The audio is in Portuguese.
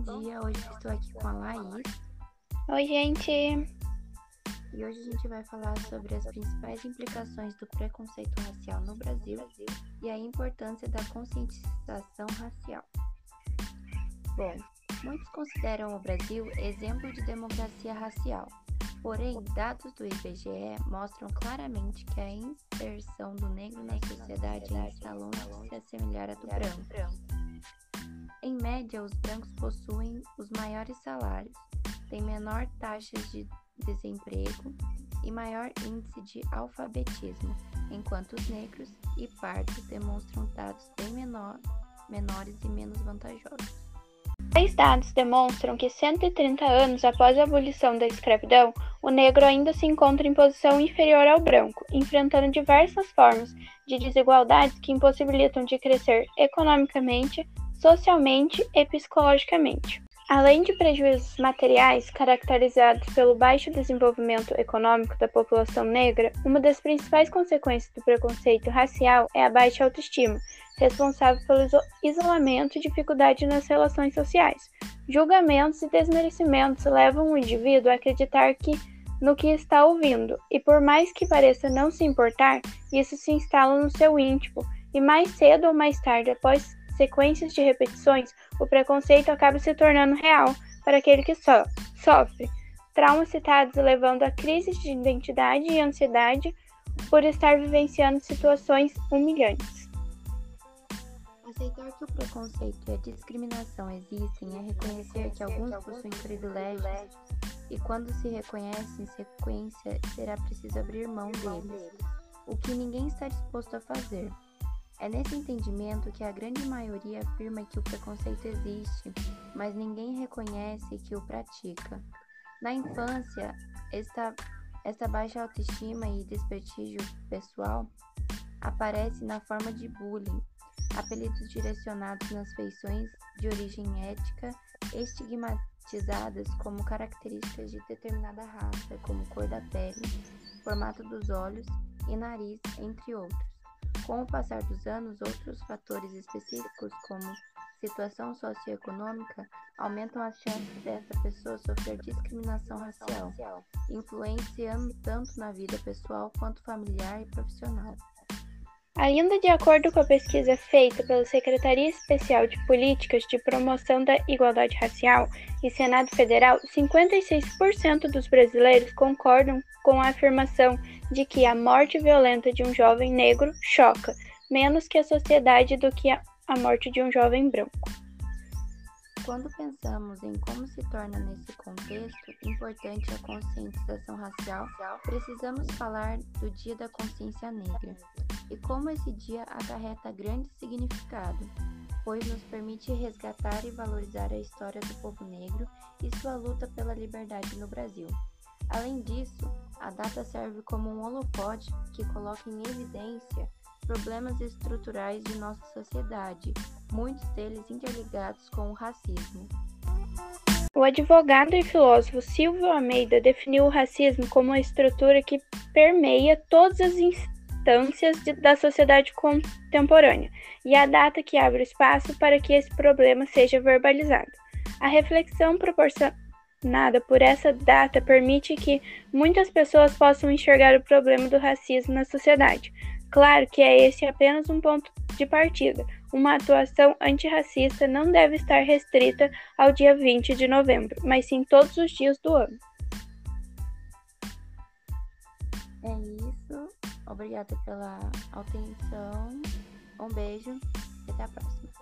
dia, hoje estou aqui com a Laís. Oi, gente! E hoje a gente vai falar sobre as principais implicações do preconceito racial no Brasil e a importância da conscientização racial. Bom, muitos consideram o Brasil exemplo de democracia racial. Porém, dados do IBGE mostram claramente que a inserção do negro na sociedade ainda está longe de se assemelhar à do branco. Em média, os brancos possuem os maiores salários, têm menor taxas de desemprego e maior índice de alfabetismo, enquanto os negros e pardos demonstram dados bem menor, menores e menos vantajosos. Três dados demonstram que 130 anos após a abolição da escravidão, o negro ainda se encontra em posição inferior ao branco, enfrentando diversas formas de desigualdades que impossibilitam de crescer economicamente, socialmente e psicologicamente. Além de prejuízos materiais caracterizados pelo baixo desenvolvimento econômico da população negra, uma das principais consequências do preconceito racial é a baixa autoestima, responsável pelo isolamento e dificuldade nas relações sociais. Julgamentos e desmerecimentos levam o indivíduo a acreditar que no que está ouvindo, e por mais que pareça não se importar, isso se instala no seu íntimo, e mais cedo ou mais tarde, após sequências de repetições, o preconceito acaba se tornando real para aquele que so sofre. Traumas citados levando a crises de identidade e ansiedade por estar vivenciando situações humilhantes. Aceitar que o preconceito e a discriminação existem é reconhecer que alguns possuem privilégios e, quando se reconhece em sequência, será preciso abrir mão deles, o que ninguém está disposto a fazer. É nesse entendimento que a grande maioria afirma que o preconceito existe, mas ninguém reconhece que o pratica. Na infância, esta, esta baixa autoestima e desprestígio pessoal aparece na forma de bullying, apelidos direcionados nas feições de origem ética, estigmatizadas como características de determinada raça, como cor da pele, formato dos olhos e nariz, entre outros. Com o passar dos anos, outros fatores específicos, como situação socioeconômica, aumentam as chances dessa pessoa sofrer discriminação racial, influenciando tanto na vida pessoal quanto familiar e profissional. Ainda de acordo com a pesquisa feita pela Secretaria Especial de Políticas de Promoção da Igualdade Racial e Senado Federal, 56% dos brasileiros concordam com a afirmação de que a morte violenta de um jovem negro choca menos que a sociedade do que a morte de um jovem branco. Quando pensamos em como se torna nesse contexto importante a conscientização racial, precisamos falar do Dia da Consciência Negra e como esse dia acarreta grande significado, pois nos permite resgatar e valorizar a história do povo negro e sua luta pela liberdade no Brasil. Além disso, a data serve como um holofote que coloca em evidência problemas estruturais de nossa sociedade, muitos deles interligados com o racismo. O advogado e filósofo Silvio Almeida definiu o racismo como uma estrutura que permeia todas as instâncias de, da sociedade contemporânea e a data que abre espaço para que esse problema seja verbalizado. A reflexão proporcionada por essa data permite que muitas pessoas possam enxergar o problema do racismo na sociedade, Claro que é esse apenas um ponto de partida. Uma atuação antirracista não deve estar restrita ao dia 20 de novembro, mas sim todos os dias do ano. É isso. Obrigada pela atenção. Um beijo e até a próxima.